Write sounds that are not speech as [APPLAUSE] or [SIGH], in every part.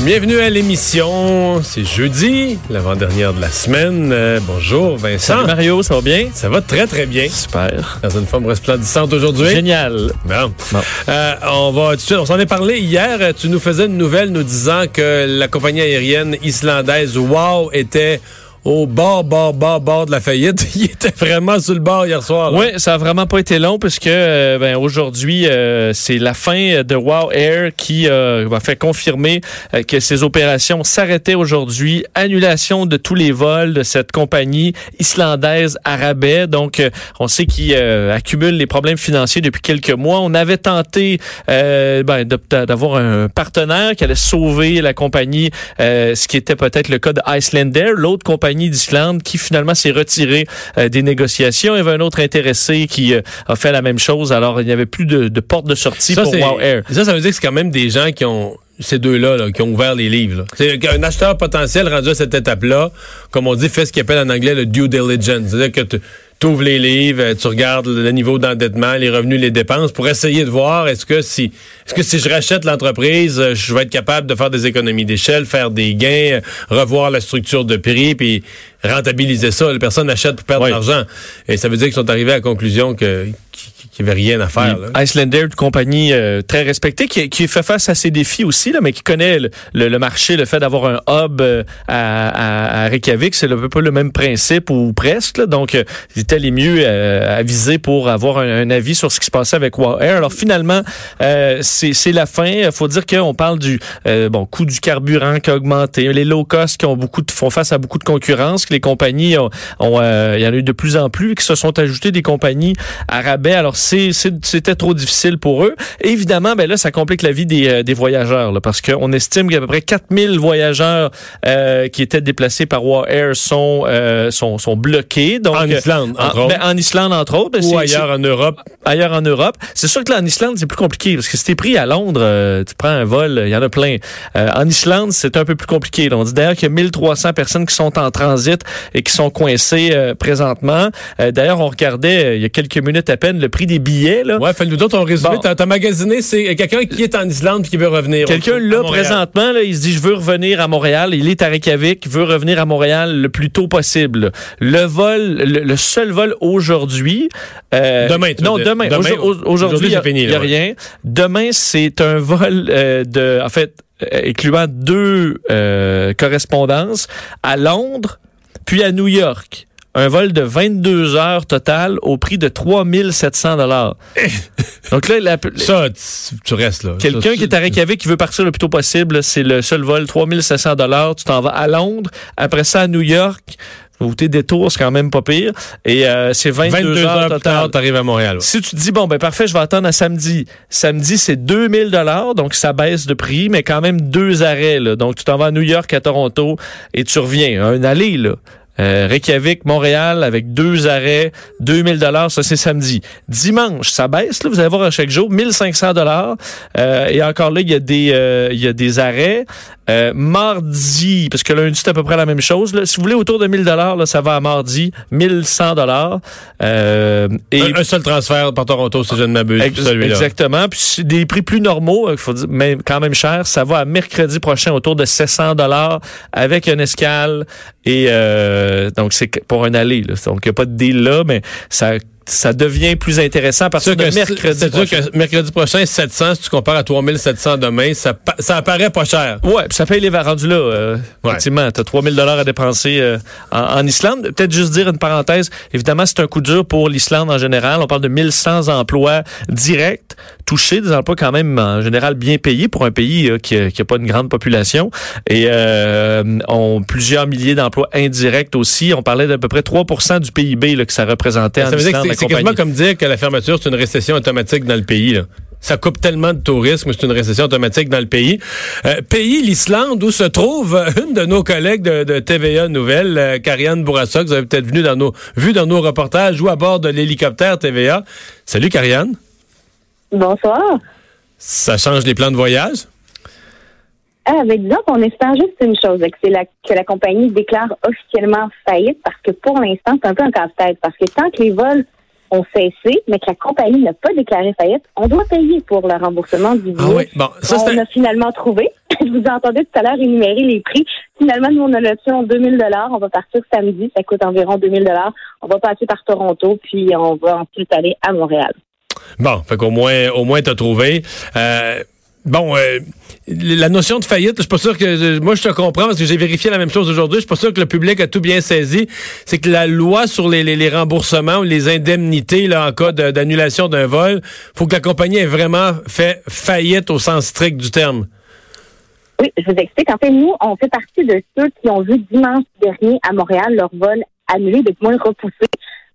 Bienvenue à l'émission. C'est jeudi, l'avant-dernière de la semaine. Euh, bonjour Vincent. Salut Mario, ça va bien? Ça va très très bien. Super. Dans une forme resplendissante aujourd'hui. Génial. Bon. Bon. Euh, on va tout de suite, on s'en est parlé hier. Tu nous faisais une nouvelle nous disant que la compagnie aérienne islandaise WOW était au bord, bord, bord, bord de la faillite. [LAUGHS] Il était vraiment sur le bord hier soir. Oui, ça a vraiment pas été long puisque euh, ben, aujourd'hui, euh, c'est la fin de Wow Air qui euh, va fait confirmer euh, que ses opérations s'arrêtaient aujourd'hui. Annulation de tous les vols de cette compagnie islandaise Arabais. Donc, on sait qu'ils euh, accumulent les problèmes financiers depuis quelques mois. On avait tenté ben, d'avoir un partenaire qui allait sauver la compagnie, ce qui était peut-être le cas de l'autre compagnie d'Islande qui finalement s'est retirée euh, des négociations. Il y avait un autre intéressé qui euh, a fait la même chose. Alors, il n'y avait plus de, de porte de sortie Ça, pour Wow Air. ça, ça veut dire que c'est quand même des gens qui ont ces deux-là là, qui ont ouvert les livres. C'est un acheteur potentiel rendu à cette étape-là, comme on dit, fait ce qu'il appelle en anglais le due diligence. C'est-à-dire que tu ouvres les livres, euh, tu regardes le niveau d'endettement, les revenus, les dépenses, pour essayer de voir est-ce que si est-ce que si je rachète l'entreprise, euh, je vais être capable de faire des économies d'échelle, faire des gains, euh, revoir la structure de prix, puis rentabiliser ça? Les personnes achètent pour perdre Oui. de l'argent. Et ça veut dire qu'ils sont arrivés à la conclusion que qu'il n'y avait rien à faire. là. Icelandair, une compagnie euh, très respectée qui, qui fait face à ses défis aussi, là, mais qui connaît le, le- le marché, le fait d'avoir un hub euh, à, à, Reykjavik, c'est un peu le même principe ou presque. là. donc, euh, ils étaient les mieux euh, avisés pour avoir un, un avis sur ce qui se passait avec Wow Air. Alors finalement, c'est c'est la fin. Il faut dire qu'on parle du euh, bon coût du carburant qui a augmenté, les low cost qui ont beaucoup de, font face à beaucoup de concurrence, que les compagnies ont, ont, euh, il y en a eu de plus en plus, qui se sont ajoutées des compagnies à rabais. Alors c'était trop difficile pour eux. Et évidemment, ben là, ça complique la vie des, euh, des voyageurs, là, parce qu'on estime qu'à peu près 4000 voyageurs euh, qui étaient déplacés par War Air sont, euh, sont, sont bloqués. Donc, En Islande, euh, entre en, autres. ben, en Islande, entre autres. Ben, Ou ailleurs en Europe. ailleurs en Europe. C'est sûr que là, en Islande, c'est plus compliqué parce que si à Londres, euh, tu prends un vol, il y en a plein. Euh, en Islande, c'est un peu plus compliqué. là. On dit d'ailleurs qu'il y a 1300 personnes qui sont en transit et qui sont coincées euh, présentement. D'ailleurs, on regardait il y a quelques minutes à peine le prix des billets. Là. Ouais, fait nous autres, on résumé. Bon. T'as, t'as magasiné, c'est quelqu'un qui est en Islande qui veut revenir. Quelqu'un là présentement, là, il se dit je veux revenir à Montréal. Il est à Reykjavik, veut revenir à Montréal le plus tôt possible. Le vol, le, le seul vol aujourd'hui. Demain, tu Non, demain. Demain, Aujourd- Aujourd'hui, il y a, c'est fini, il y a là, ouais. rien. Demain, c'est un vol euh, de, en fait, euh, incluant deux euh, correspondances à Londres puis à New York. Un vol de 22 heures total au prix de 3700 dollars. [LAUGHS] Donc là, la, Ça, tu, tu restes là. Quelqu'un qui est à Reykjavik qui veut partir le plus tôt possible, c'est le seul vol, 3700 dollars. Tu t'en vas à Londres, après ça à New York. Ou tes détours, c'est quand même pas pire. Et euh, c'est 22, 22 heures, heures total. tard, t'arrives à Montréal. ouais. Si tu te dis, bon, ben parfait, je vais attendre à samedi. Samedi, c'est 2000 dollars, donc ça baisse de prix, mais quand même deux arrêts. Là. Donc, tu t'en vas à New York, à Toronto, et tu reviens. Un aller, là. Euh, Reykjavik, Montréal, avec deux arrêts, 2000 dollars, ça c'est samedi. Dimanche, ça baisse, là, vous allez voir à chaque jour, 1500 dollars. Euh, et encore là, il y a des, euh, il y a des arrêts. Euh, mardi, parce que lundi c'est à peu près la même chose. Là. Si vous voulez autour de 1000 dollars, ça va à mardi, 1100 dollars. Euh, et Un, un seul transfert par Toronto, si je ne m'abuse. Ex-. Exactement. Puis des prix plus normaux, il faut dire, mais quand même cher. Ça va à mercredi prochain autour de 700 dollars avec une escale et euh, donc c'est pour un aller. Là. Donc il n'y a pas de deal là, mais ça ça devient plus intéressant de que mercredi C'est sûr prochain. que mercredi prochain, 700, si tu compares à 3700 demain, ça, ça apparaît pas cher. Ouais, puis ça paye les rendus là. Euh, Ouais. Effectivement, t'as 3000 dollars à dépenser euh, en, en Islande. Peut-être juste dire une parenthèse. Évidemment, c'est un coup dur pour l'Islande en général. On parle de 1100 emplois directs touchés, des emplois quand même en général bien payés pour un pays euh, qui, a, qui a pas une grande population. Et euh, on plusieurs milliers d'emplois indirects aussi. On parlait d'à peu près 3% du PIB là, que ça représentait en Ça Islande. C'est- quasiment comme dire que la fermeture, c'est une récession automatique dans le pays. là. Ça coupe tellement de tourisme, c'est une récession automatique dans le pays. Euh, pays, l'Islande, où se trouve euh, une de nos collègues de, de TVA Nouvelles, euh, Karianne Bourassa, que vous avez peut-être venu dans nos, vu dans nos reportages ou à bord de l'hélicoptère TVA. Salut, Karianne. Bonsoir. Ça change les plans de voyage? Ah, ben disons qu'on espère juste une chose, que c'est la, que la compagnie déclare officiellement faillite, parce que pour l'instant, c'est un peu un casse-tête, parce que tant que les vols ont cessé, mais que la compagnie n'a pas déclaré faillite, on doit payer pour le remboursement du billet. Ah oui, bon, ça on a finalement trouvé. [LAUGHS] Je vous entendais tout à l'heure énumérer les prix. Finalement, nous, on a l'option 2000 dollars. On va partir samedi. Ça coûte environ 2000 dollars. On va passer par Toronto, puis on va ensuite aller à Montréal. Bon, fait qu'au moins, au moins, t'as trouvé. Euh, bon, euh, la notion de faillite, je suis pas sûr que moi je te comprends parce que j'ai vérifié la même chose aujourd'hui. Je suis pas sûr que le public a tout bien saisi. C'est que la loi sur les, remboursements ou les indemnités là en cas d'annulation d'un vol, faut que la compagnie ait vraiment fait faillite au sens strict du terme. Oui, je vous explique. En fait, nous, on fait partie de ceux qui ont vu dimanche dernier à Montréal leur vol annulé, de moins repoussé.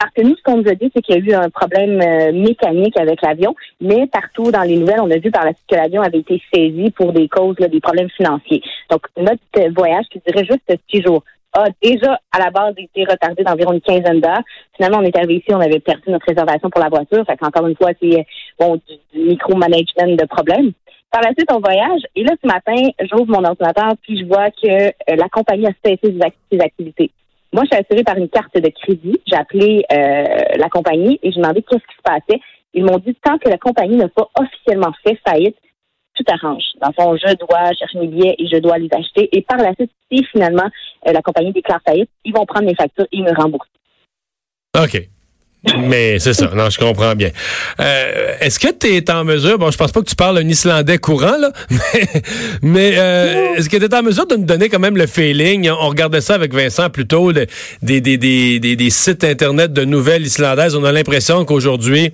Parce que nous, ce qu'on nous a dit, c'est qu'il y a eu un problème euh, mécanique avec l'avion, mais partout dans les nouvelles, on a vu par la suite que l'avion avait été saisi pour des causes, là, des problèmes financiers. Donc, notre euh, voyage qui durait juste six jours a déjà, à la base, été retardé d'environ une quinzaine d'heures. Finalement, on est arrivé ici, on avait perdu notre réservation pour la voiture. Fait qu'encore une fois, c'est bon, du, du micro-management de problèmes. Par la suite, on voyage. Et là, ce matin, j'ouvre mon ordinateur, puis je vois que euh, la compagnie a cessé ses activités. Moi, je suis assurée par une carte de crédit. J'ai appelé euh, la compagnie et j'ai demandé qu'est-ce qui se passait. Ils m'ont dit tant que la compagnie n'a pas officiellement fait faillite, tout arrange. Dans le fond, je dois chercher mes billets et je dois les acheter. Et par la suite, si finalement euh, la compagnie déclare faillite, ils vont prendre mes factures et me rembourser. OK. Mais c'est ça, non, je comprends bien. Euh, Est-ce que tu es en mesure, bon, je pense pas que tu parles un islandais courant, là, [LAUGHS] mais, mais euh, est-ce que tu es en mesure de nous donner quand même le feeling? On regardait ça avec Vincent plus tôt, le- des, des, des, des, des sites Internet de nouvelles islandaises. On a l'impression qu'aujourd'hui,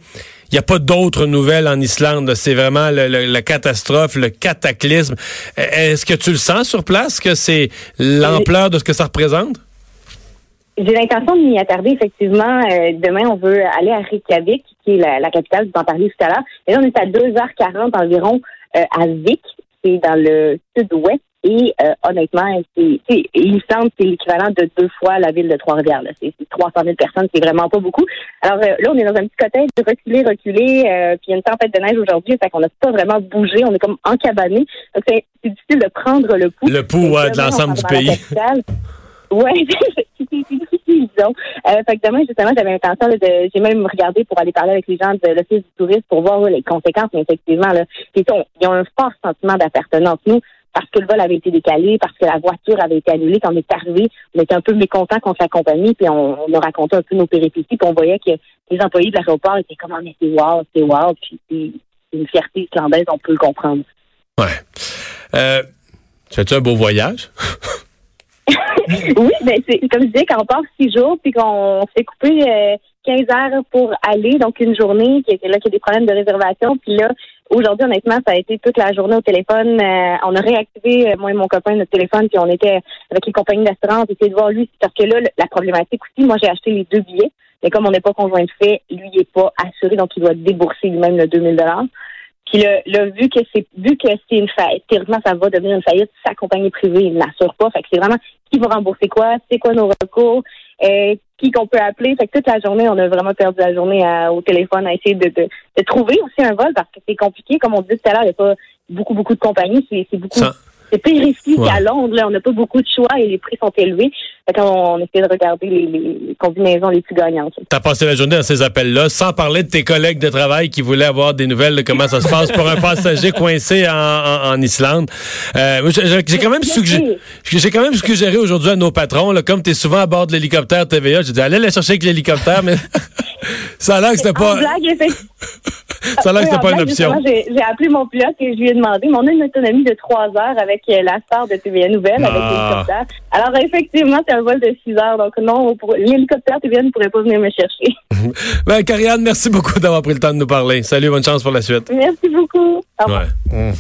il n'y a pas d'autres nouvelles en Islande. C'est vraiment le- le- la catastrophe, le cataclysme. Est-ce que tu le sens sur place, que c'est l'ampleur de ce que ça représente? J'ai l'intention de m'y attarder, effectivement. Euh, demain, on veut aller à Reykjavik, qui est la, la capitale, vous en parliez tout à l'heure. Et là, on est à 2h40 environ euh, à Vik, c'est dans le sud-ouest. Et euh, honnêtement, c'est, il semble que c'est l'équivalent de deux fois la ville de Trois-Rivières. là. C'est, c'est 300 000 personnes, c'est vraiment pas beaucoup. Alors euh, là, on est dans un petit cottage, reculer, reculer. Euh, puis il y a une tempête de neige aujourd'hui, fait qu'on n'a pas vraiment bougé. On est comme encabané. Donc c'est, c'est difficile de prendre le pouls. Le pouls, ouais, de l'ensemble du pays. Ouais, c'est [LAUGHS] disons. Euh, fait demain, justement, j'avais l'intention de, j'ai même regardé pour aller parler avec les gens de l'Office du tourisme pour voir les conséquences, mais effectivement, là, ils ont, un fort sentiment d'appartenance. Nous, parce que le vol avait été décalé, parce que la voiture avait été annulée, quand on est arrivé, on était un peu mécontents contre la compagnie, puis on, on a raconté un peu nos péripéties, puis on voyait que les employés de l'aéroport étaient comme, Ah, mais c'est wow, c'est wow, puis c'est une fierté islandaise, on peut le comprendre. Ouais. Euh, tu fais-tu un beau voyage? [LAUGHS] Oui, ben c'est comme je disais, quand on part six jours, puis qu'on fait couper euh, 15 heures pour aller, donc une journée, là qu'il y a des problèmes de réservation, puis là, aujourd'hui, honnêtement, ça a été toute la journée au téléphone. Euh, on a réactivé, euh, moi et mon copain, notre téléphone, puis on était avec les compagnies d'assurance, essayer de voir lui, parce que là, la problématique aussi, moi j'ai acheté les deux billets, mais comme on n'est pas conjoint de fait, lui il est pas assuré, donc il doit débourser lui-même le 2000 dollars. Puis là, vu que c'est vu que c'est une faillite, théoriquement, ça va devenir une faillite, sa compagnie privée, il n'assure pas. Fait que c'est vraiment qui va rembourser quoi, c'est quoi nos recours, euh, qui qu'on peut appeler. Fait que toute la journée, on a vraiment perdu la journée à- au téléphone à essayer de, de, de trouver aussi un vol parce que c'est compliqué. Comme on dit tout à l'heure, il n'y a pas beaucoup, beaucoup de compagnies. C'est beaucoup. C'est risqué Ouais. qu'à Londres. Là. On n'a pas beaucoup de choix et les prix sont élevés. Fait qu'on on essaie de regarder les, les combinaisons les plus gagnantes. T'as passé la journée dans ces appels-là, sans parler de tes collègues de travail qui voulaient avoir des nouvelles de comment ça se passe pour un passager [LAUGHS] coincé en, en- en Islande. Euh, j'ai quand même suggéré, j'ai quand même suggéré aujourd'hui à nos patrons, là, comme tu es souvent à bord de l'hélicoptère TVA, j'ai dit allez la chercher avec l'hélicoptère, mais [LAUGHS] ça a l'air que c'était pas, blague. [LAUGHS] [LAUGHS] ça a l'air que c'était pas une option. J'ai appelé mon pilote et je lui ai demandé, mais on a une autonomie de trois heures avec euh, la star de TVA Nouvelle, avec Ah. l'hélicoptère. Alors, effectivement, c'est un vol de six heures. Donc, non, l'hélicoptère TVA ne pourrait pas venir me chercher. [LAUGHS] Ben, Karianne, merci beaucoup d'avoir pris le temps de nous parler. Salut, bonne chance pour la suite. Merci beaucoup. Au revoir. Ouais.